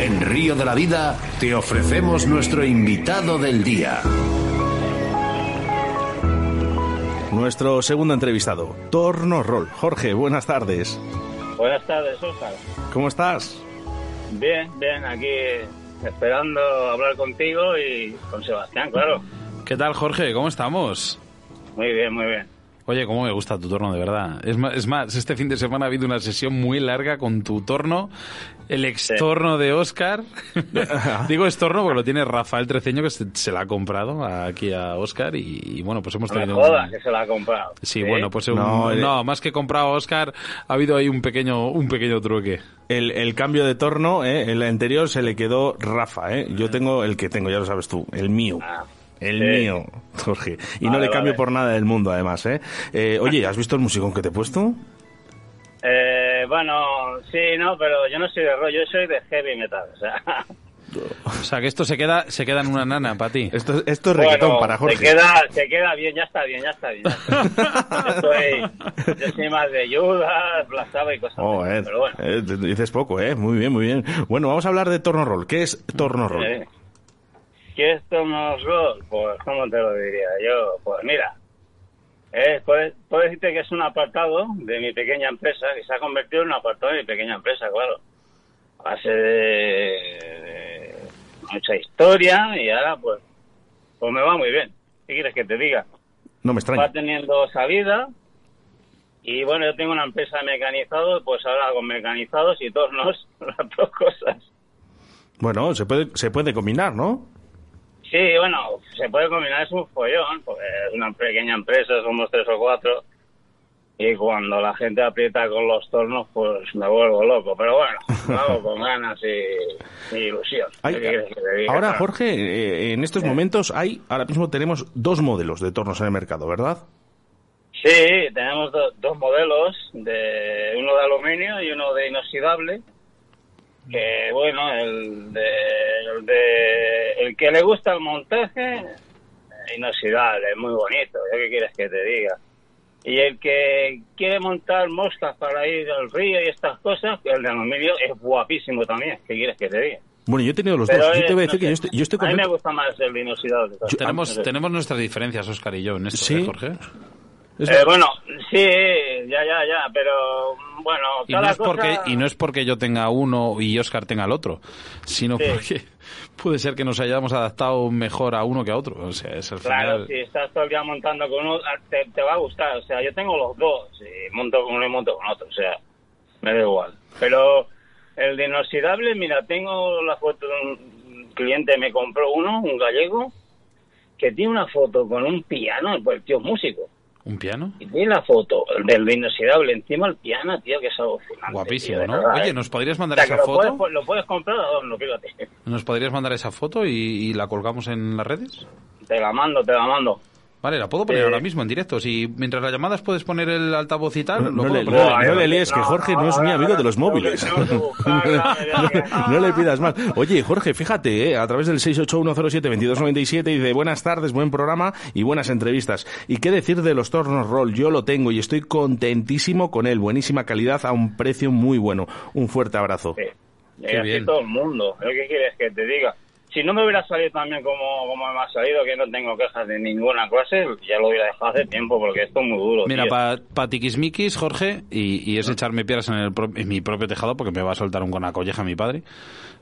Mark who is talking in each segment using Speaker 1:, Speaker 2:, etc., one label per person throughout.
Speaker 1: En Río de la Vida te ofrecemos nuestro invitado del día.
Speaker 2: Nuestro segundo entrevistado, Torno Roll. Jorge, buenas tardes.
Speaker 3: Buenas tardes, Oscar.
Speaker 2: ¿Cómo estás?
Speaker 3: Bien, bien, aquí esperando hablar contigo y con Sebastián, claro.
Speaker 4: ¿Qué tal, Jorge? ¿Cómo estamos?
Speaker 3: Muy bien, muy bien.
Speaker 4: Oye, cómo me gusta tu torno, de verdad. Es más, es más, este fin de semana ha habido una sesión muy larga con tu torno, el extorno de Oscar. Digo extorno porque lo tiene Rafael Treceño, que se, se la ha comprado aquí a Oscar y, y bueno, pues hemos
Speaker 3: No me
Speaker 4: tenido...
Speaker 3: jodas
Speaker 4: un-
Speaker 3: que se la ha comprado.
Speaker 4: Sí, bueno, pues un-
Speaker 2: No,
Speaker 4: no,
Speaker 2: eh.
Speaker 4: más que comprado a Oscar, ha habido ahí un pequeño, un pequeño truque.
Speaker 2: El, el cambio de torno, ¿eh? el anterior se le quedó Rafa. ¿eh? Yo tengo el que tengo, ya lo sabes tú, el mío.
Speaker 3: Ah,
Speaker 2: El
Speaker 3: sí.
Speaker 2: mío, Jorge. Y no le cambio
Speaker 3: vale.
Speaker 2: por nada del mundo, además. ¿eh? Eh, oye, ¿has visto el musicón que te he puesto?
Speaker 3: Eh, bueno, sí, no, pero yo no soy de rock, yo soy de heavy metal. O sea,
Speaker 4: O sea, que esto se queda, se queda en una nana para ti.
Speaker 2: Esto, esto es reggaetón
Speaker 3: bueno,
Speaker 2: para Jorge.
Speaker 3: Se queda, se queda bien, ya está bien, ya está bien. ya está. yo, soy, yo soy más de Black Sabbath y cosas
Speaker 2: Oh,
Speaker 3: así,
Speaker 2: eh,
Speaker 3: pero bueno.
Speaker 2: eh, dices poco, ¿eh? Muy bien, muy bien. Bueno, vamos a hablar de torno roll. ¿Qué es torno roll?
Speaker 3: Eh, ¿Qué es Tomos Roll? Pues, ¿cómo te lo diría yo? Pues mira, eh, puedo, puedo decirte que es un apartado de mi pequeña empresa, que se ha convertido en un apartado de mi pequeña empresa, claro. A base de, mucha historia y ahora, pues, pues me va muy bien. ¿Qué quieres que te diga?
Speaker 2: No me
Speaker 3: Va
Speaker 2: extraña.
Speaker 3: teniendo salida y bueno, yo tengo una empresa de mecanizados, pues ahora hago mecanizados y tornos, las dos cosas.
Speaker 2: Bueno, se puede, se puede combinar, ¿no?
Speaker 3: Sí, bueno, se puede combinar, es un follón, porque es una pequeña empresa, somos tres o cuatro, y cuando la gente aprieta con los tornos, pues me vuelvo loco. Pero bueno, lo hago con ganas y, y ilusión.
Speaker 2: Ahora, Jorge, eh, en estos momentos hay, ahora mismo tenemos dos modelos de tornos en el mercado, ¿verdad?
Speaker 3: Sí, tenemos do- dos modelos, de uno de aluminio y uno de inoxidable. Que bueno, el de, el de el que le gusta el montaje, eh, inoxidable, es muy bonito. ¿yo ¿Qué quieres que te diga? Y el que quiere montar moscas para ir al río y estas cosas, el de aluminio es guapísimo también. ¿Qué quieres que te diga?
Speaker 2: Bueno, yo he tenido los
Speaker 3: Pero
Speaker 2: dos. Yo te voy a
Speaker 3: no
Speaker 2: decir que yo estoy, yo estoy
Speaker 3: A mí me gusta más el de inoxidable.
Speaker 4: Tenemos,
Speaker 3: No sé.
Speaker 4: tenemos nuestras diferencias, Oscar y yo, en esto,
Speaker 2: Sí.
Speaker 4: ¿eh, Jorge?
Speaker 3: Eh, bueno, sí, ya, ya, ya, pero bueno,
Speaker 4: Y
Speaker 3: cada
Speaker 4: no, es
Speaker 3: cosa...
Speaker 4: porque, y no es porque yo tenga uno y Oscar tenga el otro, sino
Speaker 3: Sí.
Speaker 4: porque puede ser que nos hayamos adaptado mejor a uno que a otro. O sea, es al
Speaker 3: Claro,
Speaker 4: final...
Speaker 3: si estás todo el día montando con uno, ah, te, te va a gustar. O sea, yo tengo los dos, y monto con uno y monto con otro, o sea, me da igual. Pero el de inoxidable, mira, tengo la foto de un cliente, me compró uno, un gallego, que tiene una foto con un piano, pues el tío es músico.
Speaker 4: ¿Un piano?
Speaker 3: Y tiene la foto del de inoxidable encima el piano, tío, que es alucinante.
Speaker 4: Guapísimo,
Speaker 3: tío,
Speaker 4: ¿no?
Speaker 3: verdad,
Speaker 4: Oye,
Speaker 3: ¿eh?
Speaker 4: ¿nos podrías
Speaker 3: O
Speaker 4: mandar
Speaker 3: sea,
Speaker 4: esa
Speaker 3: lo
Speaker 4: foto?
Speaker 3: puedes, lo puedes comprar a dos, no, fíjate.
Speaker 4: ¿Nos podrías mandar esa foto y, y la colgamos en las redes?
Speaker 3: Te la mando, te la mando.
Speaker 4: Vale, la puedo poner
Speaker 3: Eh.
Speaker 4: ahora mismo en directo. Si mientras las llamadas puedes poner el altavoz y tal,
Speaker 2: No,
Speaker 4: lo
Speaker 2: no
Speaker 4: puedo
Speaker 2: le,
Speaker 4: poner.
Speaker 2: no,
Speaker 3: eh,
Speaker 2: le líes, que Jorge no, es
Speaker 3: no,
Speaker 2: amigo de los móviles. no, no le pidas más. Oye, Jorge, fíjate, eh, a través del 681072297 dice buenas tardes, buen programa y buenas entrevistas. ¿Y qué decir de los tornos roll? Yo lo tengo y estoy contentísimo con él. Buenísima calidad a un precio muy bueno. Un fuerte abrazo.
Speaker 3: Sí.
Speaker 4: Qué
Speaker 3: así
Speaker 4: bien.
Speaker 3: todo el mundo. ¿Yo ¿Qué quieres que te diga? Si no me hubiera salido también como, como me ha salido, que no tengo quejas de ninguna clase, ya lo hubiera dejado hace tiempo, porque esto es muy duro.
Speaker 4: Mira, para pa tiquismiquis, Jorge, y, y es echarme piedras en, el pro- en mi propio tejado porque me va a soltar un con la colleja mi padre.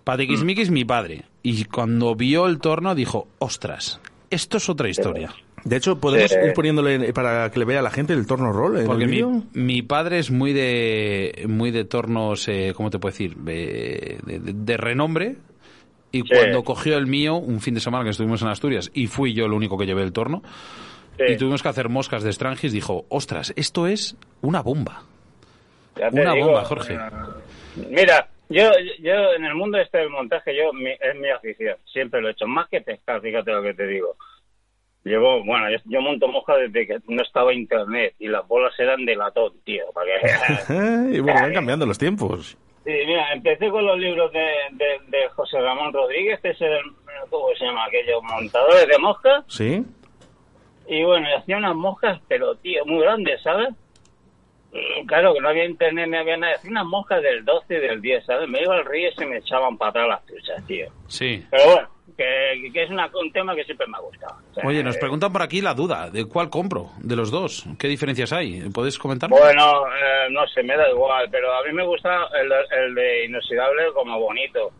Speaker 4: Para tiquismiquis, mi padre. Y cuando vio el torno dijo, ostras, esto es otra historia.
Speaker 2: De hecho, podemos
Speaker 3: Sí.
Speaker 2: ir poniéndole para que le vea a la gente el torno roll en
Speaker 4: Porque
Speaker 2: el
Speaker 4: mi, mi padre es muy de muy de tornos, eh, ¿cómo te puedo decir? De, de- de renombre. Y
Speaker 3: Sí.
Speaker 4: cuando cogió el mío, un fin de semana que estuvimos en Asturias, y fui yo el único que llevé el torno,
Speaker 3: Sí.
Speaker 4: y tuvimos que hacer moscas de Strangis, dijo, ostras, esto es una bomba. Una
Speaker 3: digo,
Speaker 4: bomba, Jorge.
Speaker 3: Mira, yo, yo en el mundo este del montaje, yo mi- es mi afición. Siempre lo he hecho. Más que pescar, fíjate lo que te digo. Llevo, bueno, yo, yo monto moja desde que no estaba internet y las bolas eran de latón, tío. Para que...
Speaker 2: y bueno, van cambiando los tiempos.
Speaker 3: Sí, mira, empecé con los libros de, de, de José Ramón Rodríguez, que es el, ¿cómo se llama aquello? Montadores de moscas.
Speaker 2: ¿Sí?
Speaker 3: Y bueno, y hacía unas moscas, pero tío, muy grandes, ¿sabes? Claro, que no había internet ni había nada. Hacía unas moscas del 12 y del 10, ¿sabes? Me iba al río y se me echaban para atrás las truchas, tío.
Speaker 4: Sí.
Speaker 3: Pero bueno, que, que es una- un tema que siempre me ha gustado. O sea,
Speaker 4: Oye, nos
Speaker 3: eh,
Speaker 4: preguntan por aquí la duda, ¿de cuál compro? De los dos. ¿Qué diferencias hay? ¿Puedes comentar?
Speaker 3: Bueno, eh, no sé, me da igual, pero a mí me gusta el, el de inoxidable como bonito.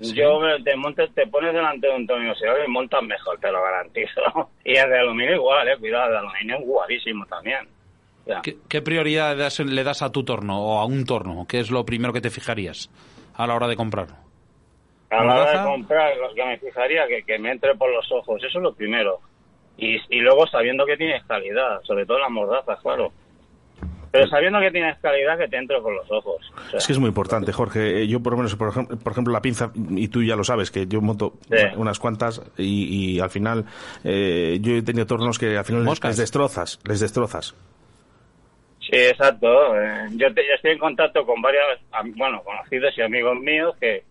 Speaker 4: Sí.
Speaker 3: Yo te, montes, te pones delante de un tono inoxidable y montas mejor, te lo garantizo. Y el de aluminio igual, eh, cuidado, el de aluminio es guapísimo también.
Speaker 4: ¿Qué, qué prioridad le das, le das a tu torno o a un torno? ¿Qué es lo primero que te fijarías a la hora de comprarlo?
Speaker 3: A la hora de comprar, lo que me fijaría que, que me entre por los ojos, eso es lo primero. Y, y luego sabiendo que tienes calidad, sobre todo las mordazas, claro. Pero sabiendo que tienes calidad, que te entre por los ojos. O sea,
Speaker 2: Es que es muy importante, Jorge. Eh, Yo, por lo menos, por ejemplo, por ejemplo, la pinza, y tú ya lo sabes, que yo monto
Speaker 3: Sí.
Speaker 2: unas cuantas y, y al final eh, yo he tenido tornos que al final les, destrozas, les destrozas.
Speaker 3: Sí, exacto. Eh, Yo, te- yo estoy en contacto con varios, bueno, conocidos y amigos míos que,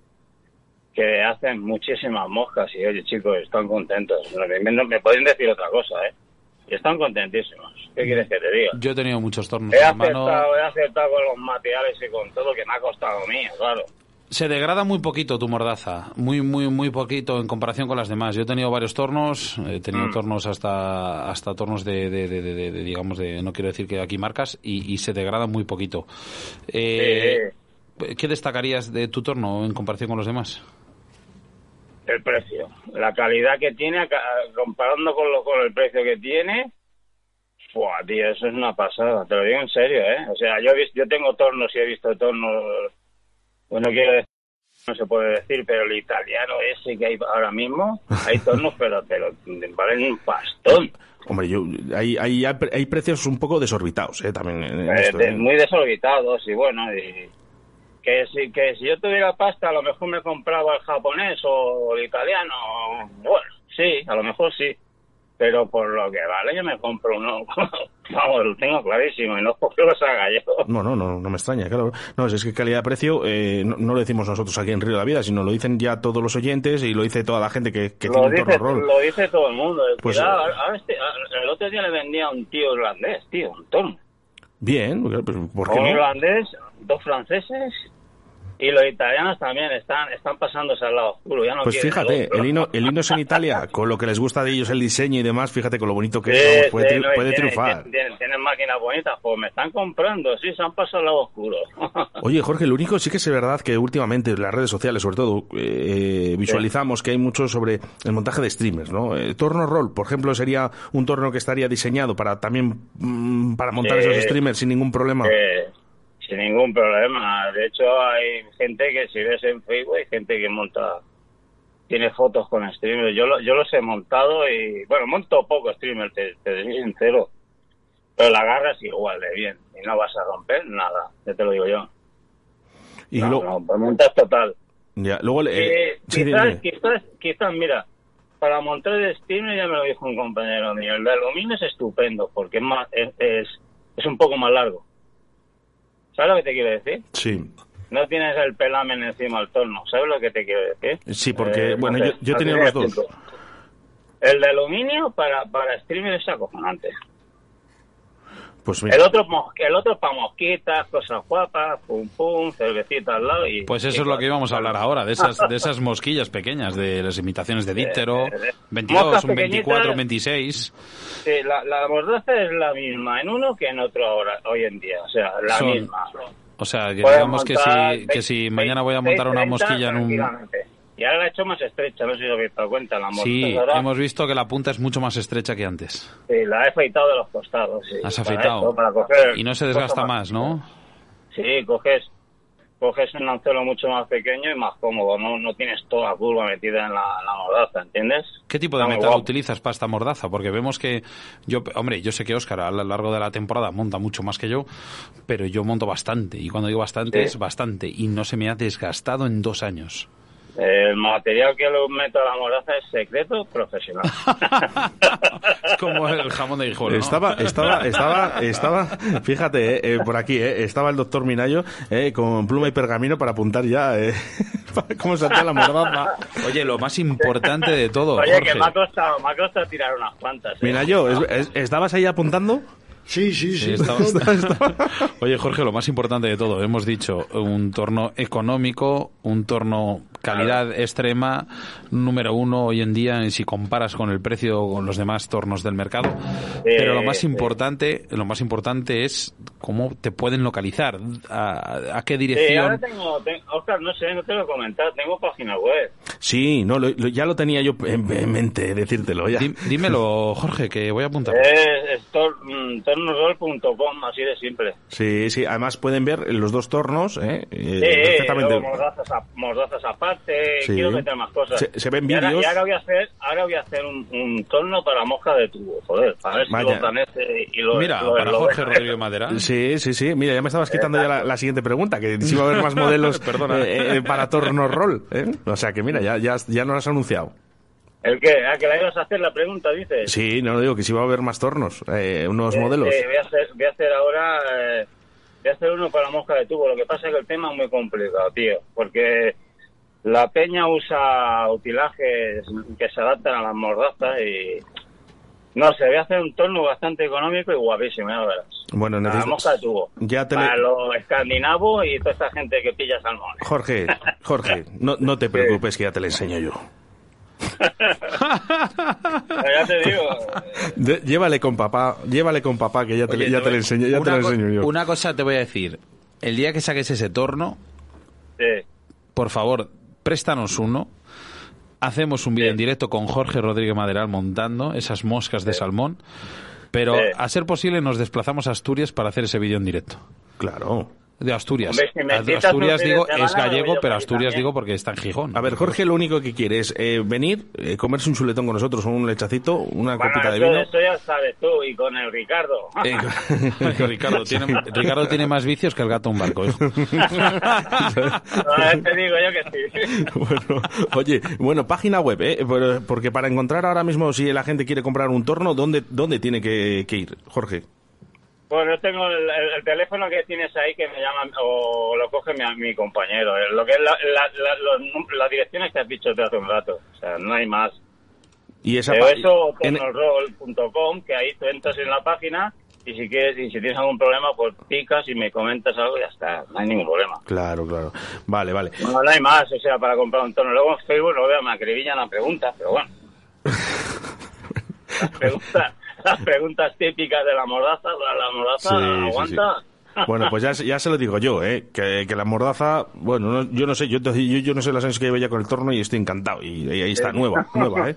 Speaker 3: que hacen muchísimas moscas y, oye, chicos, están contentos. No Me, no me pueden decir otra cosa, ¿eh? Están contentísimos. ¿Qué quieres que te diga?
Speaker 4: Yo he tenido muchos tornos
Speaker 3: He
Speaker 4: mano.
Speaker 3: acertado, he acertado con los materiales y con todo que me ha costado mío, claro.
Speaker 4: Se degrada muy poquito tu mordaza, muy, muy, muy poquito en comparación con las demás. Yo he tenido varios tornos, he tenido
Speaker 3: Mm.
Speaker 4: tornos hasta, hasta tornos de, de, de- de- de- digamos, de, no quiero decir que aquí marcas, y, y se degrada muy poquito. Eh, ¿Qué destacarías de tu torno en comparación con los demás?
Speaker 3: El precio, la calidad que tiene, comparando con, lo, con el precio que tiene, Buah, tío, eso es una pasada, te lo digo en serio, ¿eh? O sea, yo yo tengo tornos y he visto tornos, bueno, quiero decir, no se puede decir, pero el italiano ese que hay ahora mismo, hay tornos, pero, pero valen un pastón.
Speaker 2: Hombre, yo, hay, hay, hay precios un poco desorbitados, ¿eh? También en
Speaker 3: Eh,
Speaker 2: esto, ¿eh?
Speaker 3: muy desorbitados y bueno, y que si, que si yo tuviera pasta a lo mejor me compraba el japonés o el italiano, bueno, sí, a lo mejor sí, pero por lo que vale yo me compro uno, vamos, lo tengo clarísimo y no porque los haga yo.
Speaker 2: No, no, no, no me extraña, claro. No, es que calidad-precio eh, no, no lo decimos nosotros aquí en Río de la Vida, sino lo dicen ya todos los oyentes y lo dice toda la gente que, que tiene
Speaker 3: Lo
Speaker 2: un
Speaker 3: dice,
Speaker 2: torno
Speaker 3: lo dice todo el mundo.
Speaker 2: Pues,
Speaker 3: Cuidado,
Speaker 2: eh,
Speaker 3: ahora este- el otro día le vendía a un tío irlandés, tío, un torno.
Speaker 2: Bien, pues, ¿por qué
Speaker 3: un
Speaker 2: no?
Speaker 3: irlandés, dos franceses y los italianos también están están pasándose al lado oscuro. Ya no
Speaker 2: Pues
Speaker 3: quieren
Speaker 2: fíjate, el hino, el es en Italia, con lo que les gusta de ellos el diseño y demás, fíjate con lo bonito que es, vamos, puede,
Speaker 3: sí,
Speaker 2: tri-
Speaker 3: no, y
Speaker 2: puede
Speaker 3: tienen-
Speaker 2: triunfar.
Speaker 3: Tienen, tienen máquinas bonitas, pues me están comprando, sí, se han pasado al lado oscuro.
Speaker 2: Oye, Jorge, lo único sí que es verdad que últimamente en las redes sociales, sobre todo, eh, visualizamos que hay mucho sobre el montaje de streamers, ¿no? Eh, torno roll, por ejemplo, sería un torno que estaría diseñado para también mm, para montar esos streamers sin ningún problema.
Speaker 3: Sin ningún problema. De hecho, hay gente que si ves en Facebook, hay gente que monta, tiene fotos con streamers. Yo, lo- yo los he montado y, bueno, monto poco streamer, te, te soy sincero. Pero la agarras igual de bien y no vas a romper nada, ya te lo digo yo.
Speaker 2: y
Speaker 3: no,
Speaker 2: lo-
Speaker 3: no, pues montas total.
Speaker 2: ya, luego le-
Speaker 3: Eh,
Speaker 2: sí,
Speaker 3: quizás, quizás, quizás, mira, para montar el streamer ya me lo dijo un compañero mío, el de aluminio es estupendo porque es, más, es, es, es un poco más largo. ¿Sabes lo que te quiero decir?
Speaker 2: Sí.
Speaker 3: No tienes el pelamen encima del torno, ¿sabes lo que te quiero decir?
Speaker 2: Sí, porque, bueno,
Speaker 3: entonces,
Speaker 2: yo-
Speaker 3: de
Speaker 2: los dos.
Speaker 3: El de aluminio para, para streamer es acojonante.
Speaker 2: Pues mira,
Speaker 3: El otro, el otro para mosquitas, cosas guapas, pum pum, cervecita al lado y...
Speaker 4: Pues eso es lo que íbamos a hablar ahora, de esas, de esas mosquillas pequeñas, de las imitaciones de Díptero,
Speaker 3: Eh, eh,
Speaker 4: 22,
Speaker 3: moscas
Speaker 4: un 24, un
Speaker 3: pequeñitas.
Speaker 4: 26.
Speaker 3: Sí, la, la mordaza es la misma en uno que en otro ahora, hoy en día, o sea, la
Speaker 4: Son-
Speaker 3: misma.
Speaker 4: O sea, que digamos que si, que si
Speaker 3: 20,
Speaker 4: mañana voy a montar una
Speaker 3: 30
Speaker 4: mosquilla en un...
Speaker 3: Y ahora la he hecho más estrecha, no sé si os habéis dado cuenta, la
Speaker 4: Sí,
Speaker 3: ahora,
Speaker 4: hemos visto que la punta es mucho más estrecha que antes.
Speaker 3: sí, la he afeitado de los costados. Sí,
Speaker 4: Has
Speaker 3: para
Speaker 4: afeitado.
Speaker 3: esto, para coger
Speaker 4: Y no se desgasta más, ¿no?
Speaker 3: Sí, coges coges un anzuelo mucho más pequeño y más cómodo, no, no tienes toda la curva metida en la, en la mordaza, ¿entiendes?
Speaker 4: ¿Qué tipo de
Speaker 3: Está
Speaker 4: metal utilizas para esta mordaza? Porque vemos que yo, hombre, yo sé que Óscar a lo largo de la temporada monta mucho más que yo, pero yo monto bastante. Y cuando digo bastante
Speaker 3: Sí.
Speaker 4: es bastante. Y no se me ha desgastado en dos años.
Speaker 3: El material que le meto a la mordaza es secreto profesional.
Speaker 4: Es como el jamón de hijo, ¿no?
Speaker 2: Estaba, estaba, estaba, estaba, fíjate, eh, eh, por aquí, eh, estaba el doctor Minayo eh, con pluma y pergamino para apuntar ya eh, cómo se hacía la mordaza.
Speaker 4: Oye, lo más importante de todo,
Speaker 3: Oye,
Speaker 4: Jorge.
Speaker 3: que me ha costado, me ha costado tirar unas cuantas. ¿eh?
Speaker 2: Minayo, ¿es- es- ¿estabas ahí apuntando?
Speaker 5: Sí, sí, sí.
Speaker 4: Oye, Jorge, lo más importante de todo, hemos dicho un torno económico, un torno calidad extrema, número uno hoy en día, si comparas con el precio con los demás tornos del mercado. Pero lo más importante, lo más importante es cómo te pueden localizar, a, a qué
Speaker 3: ahora
Speaker 4: dirección.
Speaker 3: tengo, Oscar, no sé, no te lo he comentado, tengo página web.
Speaker 2: Sí, no, lo- lo- ya lo tenía yo en, en mente, decírtelo ya.
Speaker 4: Dí- Dímelo, Jorge, que voy a apuntar.
Speaker 3: Es, es tor, mm, tornosroll.com, así de simple.
Speaker 2: Sí, sí, además pueden ver los dos tornos, ¿eh? Eh,
Speaker 3: Sí,
Speaker 2: perfectamente.
Speaker 3: mordazas, a- mordazas aparte,
Speaker 2: Sí.
Speaker 3: quiero meter más cosas.
Speaker 2: Se- se ven
Speaker 3: Y ahora-
Speaker 2: vídeos.
Speaker 3: Y ahora voy a hacer, ahora voy a hacer un, un torno para mosca de tubo, joder, para ver si lo danese y lo
Speaker 4: Mira,
Speaker 3: lo-
Speaker 4: para
Speaker 3: lo-
Speaker 4: Jorge Rodríguez Madera.
Speaker 2: Sí, sí, sí. Mira, ya me estabas quitando ya la, la siguiente pregunta, que si va a haber más modelos
Speaker 4: Perdona.
Speaker 2: eh, eh, para torno roll. ¿eh? O sea que mira, ya, ya, ya nos lo has anunciado.
Speaker 3: ¿El qué? ¿A que la ibas a hacer la pregunta, dices?
Speaker 2: Sí, no digo que si va a haber más tornos, eh, unos
Speaker 3: Eh,
Speaker 2: modelos.
Speaker 3: eh, voy, a hacer, voy a hacer ahora, eh, voy a hacer uno para mosca de tubo. Lo que pasa es que el tema es muy complicado, tío, porque la peña usa utilajes que se adaptan a las mordazas y... No sé, voy a hacer un torno bastante económico y guapísimo, ya verás.
Speaker 2: Bueno,
Speaker 3: mosca de tubo.
Speaker 2: Ya te
Speaker 3: Para los escandinavos y toda esta gente que pilla salmones.
Speaker 2: Jorge, Jorge, no, no te preocupes que ya te lo enseño yo.
Speaker 3: Ya te digo,
Speaker 2: De- llévale con papá, llévale con papá que ya te,
Speaker 4: Oye,
Speaker 2: ya
Speaker 4: te
Speaker 2: te lo
Speaker 4: voy-
Speaker 2: enseño, ya te
Speaker 4: una
Speaker 2: lo enseño yo.
Speaker 4: Una cosa te voy a decir. El día que saques ese torno,
Speaker 3: sí.
Speaker 4: por favor, préstanos uno. Hacemos un vídeo en directo con Jorge Rodríguez Maderal montando esas moscas de salmón. Pero a ser posible nos desplazamos a Asturias para hacer ese vídeo en directo.
Speaker 2: Claro.
Speaker 4: De Asturias.
Speaker 3: Hombre, si
Speaker 4: A- Asturias digo
Speaker 3: semana,
Speaker 4: es gallego, pero Asturias
Speaker 3: también.
Speaker 4: digo porque está en Gijón.
Speaker 2: A ver, Jorge lo único que quiere es eh, venir, eh, comerse un chuletón con nosotros, un lechacito, una
Speaker 3: Bueno,
Speaker 2: copita de vino.
Speaker 3: eso ya sabes tú y con el Ricardo.
Speaker 2: Eh,
Speaker 4: Ricardo, tiene, Ricardo tiene más vicios que el gato un barco. hijo.
Speaker 3: No, te digo yo que sí.
Speaker 2: bueno, oye, bueno, página web, ¿eh? Porque para encontrar ahora mismo si la gente quiere comprar un torno, ¿dónde, dónde tiene que, que ir, Jorge?
Speaker 3: Bueno, yo tengo el, el- el teléfono que tienes ahí que me llama o lo coge mi, mi compañero. eh, Lo que es la, la- la- los num- las direcciones que has dicho te hace un rato. O sea, no hay más.
Speaker 2: Y esa
Speaker 3: Pero eso,
Speaker 2: en-
Speaker 3: tornorroll.com, que ahí tú entras en la página y si quieres y si tienes algún problema, pues picas y me comentas algo y ya está. No hay ningún problema.
Speaker 2: Claro, claro. Vale, vale.
Speaker 3: No, no hay más, o sea, para comprar un torno. Luego en Facebook lo veo, me acribillan la pregunta, pero bueno. Las preguntas, las preguntas típicas de la mordaza, la, la mordaza
Speaker 2: Sí, sí,
Speaker 3: aguanta.
Speaker 2: Bueno, pues ya, ya se lo digo yo, ¿eh? Que, que la mordaza, bueno, no- yo no sé, yo, yo, yo no sé los años que llevo ya con el torno y estoy encantado. Y, y ahí está, nueva, nueva, ¿eh?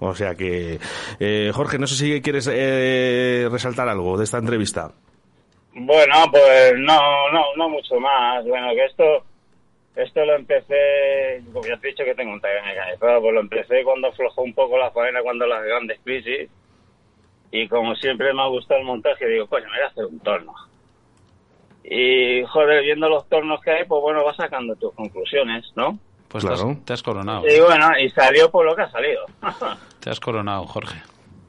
Speaker 2: O sea que, eh, Jorge, no sé si quieres eh, resaltar algo de esta entrevista.
Speaker 3: Bueno, pues no, no, no mucho más. Bueno, que esto, esto lo empecé, como ya te he dicho que tengo un taller mecanizado, pues lo empecé cuando aflojó un poco la faena, cuando las grandes crisis. Y como siempre me ha gustado el montaje, digo, coño, me voy a hacer un torno. Y, joder, viendo los tornos que hay, pues bueno, vas sacando tus conclusiones, ¿no?
Speaker 4: Pues
Speaker 2: Claro.
Speaker 4: te, has, te has coronado.
Speaker 3: Y bueno, y salió por lo que ha salido.
Speaker 4: Te has coronado, Jorge.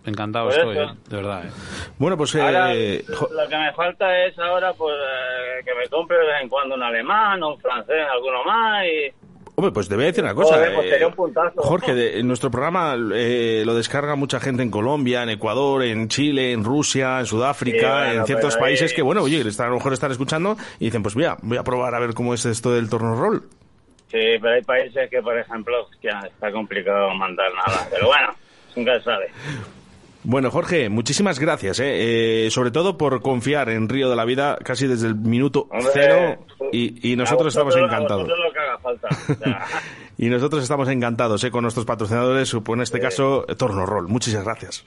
Speaker 4: Encantado estoy,
Speaker 3: eso.
Speaker 4: ¿eh? de verdad. ¿eh?
Speaker 2: Bueno, pues,
Speaker 3: Ahora,
Speaker 2: eh,
Speaker 3: lo que me falta es ahora, pues, eh, que me compre de vez en cuando un alemán, un francés, alguno más, y...
Speaker 2: hombre, pues te voy a decir una cosa.
Speaker 3: Joder, pues
Speaker 2: eh,
Speaker 3: sería un puntazo.
Speaker 2: Jorge, de- en nuestro programa eh, lo descarga mucha gente en Colombia, en Ecuador, en Chile, en Rusia, en Sudáfrica,
Speaker 3: Sí, bueno,
Speaker 2: en ciertos
Speaker 3: pero ahí-
Speaker 2: países que, bueno, oye, están- a lo mejor están escuchando y dicen, pues mira, voy a probar a ver cómo es esto del torno roll.
Speaker 3: Sí, pero hay países que, por ejemplo, que está complicado mandar nada. Pero bueno, nunca se sabe.
Speaker 2: Bueno, Jorge, muchísimas gracias, ¿eh? Eh, sobre todo por confiar en Río de la Vida casi desde el minuto
Speaker 3: Hombre,
Speaker 2: cero y, y nosotros estamos encantados.
Speaker 3: vosotros lo que haga falta. O sea,
Speaker 2: Y nosotros estamos encantados ¿eh? con nuestros patrocinadores, en este caso, Torno Roll. Muchas gracias.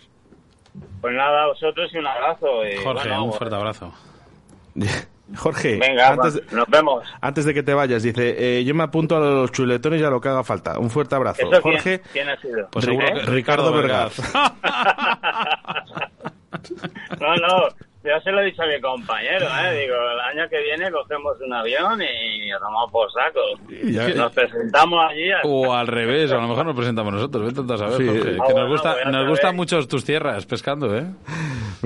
Speaker 3: pues nada, a vosotros y un abrazo. Y,
Speaker 4: Jorge,
Speaker 3: bueno,
Speaker 4: un fuerte abrazo.
Speaker 2: Jorge,
Speaker 3: Venga,
Speaker 2: antes,
Speaker 3: nos vemos.
Speaker 2: antes de que te vayas, dice, eh, yo me apunto a los chuletones y a lo que haga falta. Un fuerte abrazo.
Speaker 3: ¿Eso quién-
Speaker 2: Jorge,
Speaker 3: ¿quién, ha sido?
Speaker 4: Pues seguro que
Speaker 2: Ricardo Vergaz.
Speaker 3: No, no, ya se lo he dicho a mi compañero, ¿eh? Digo, el año que viene cogemos un avión y nos tomamos por saco.
Speaker 2: Ya-
Speaker 3: Nos presentamos allí.
Speaker 4: O al revés, a lo mejor nos presentamos nosotros. Vete a saber,
Speaker 2: Sí.
Speaker 4: Jorge,
Speaker 2: Ah,
Speaker 4: que
Speaker 3: bueno,
Speaker 4: nos, gusta,
Speaker 3: pues
Speaker 4: nos gustan mucho tus tierras pescando, ¿eh?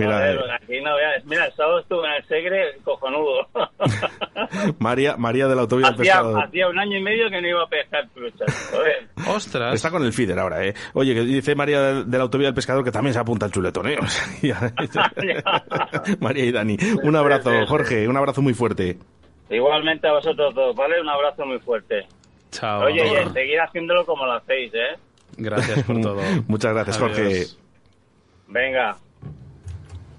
Speaker 2: Mira, eh,
Speaker 3: aquí no veas. Mira, el sábado estuve en el Segre cojonudo.
Speaker 2: María, María de la Autovía del
Speaker 3: hacía,
Speaker 2: Pescador.
Speaker 3: hacía un año y medio que no iba a pescar truchas. Joder.
Speaker 4: Ostras.
Speaker 2: Está con el feeder ahora, ¿eh? Oye, que dice María de, la Autovía del Pescador que también se apunta al chuletón, ¿eh? María y Dani. Un abrazo, Jorge, un abrazo muy fuerte.
Speaker 3: Igualmente a vosotros dos, ¿vale? Un abrazo muy fuerte.
Speaker 4: Chao.
Speaker 3: Oye, y seguir haciéndolo como lo hacéis, ¿eh?
Speaker 4: Gracias por todo.
Speaker 2: Muchas gracias, Jorge.
Speaker 4: Adiós.
Speaker 3: Venga.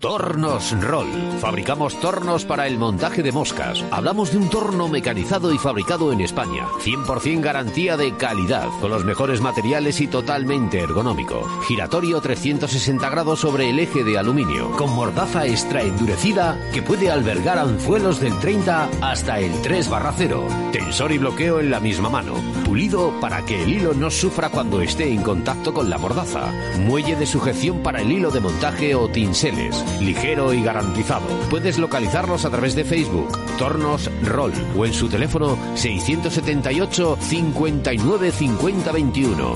Speaker 1: Tornos Roll. Fabricamos tornos para el montaje de moscas. Hablamos de un torno mecanizado y fabricado en España. 100% garantía de calidad, con los mejores materiales y totalmente ergonómico. Giratorio 360 grados sobre el eje de aluminio, con mordaza extra endurecida que puede albergar anzuelos del 30 hasta el 3 barra 0. Tensor y bloqueo en la misma mano. Pulido para que el hilo no sufra cuando esté en contacto con la mordaza. Muelle de sujeción para el hilo de montaje o tinseles. Ligero y garantizado. Puedes localizarlos a través de Facebook, Tornos Roll o en su teléfono 678 59 50 21.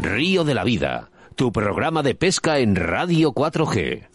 Speaker 1: Río de la Vida, tu programa de pesca en Radio 4G.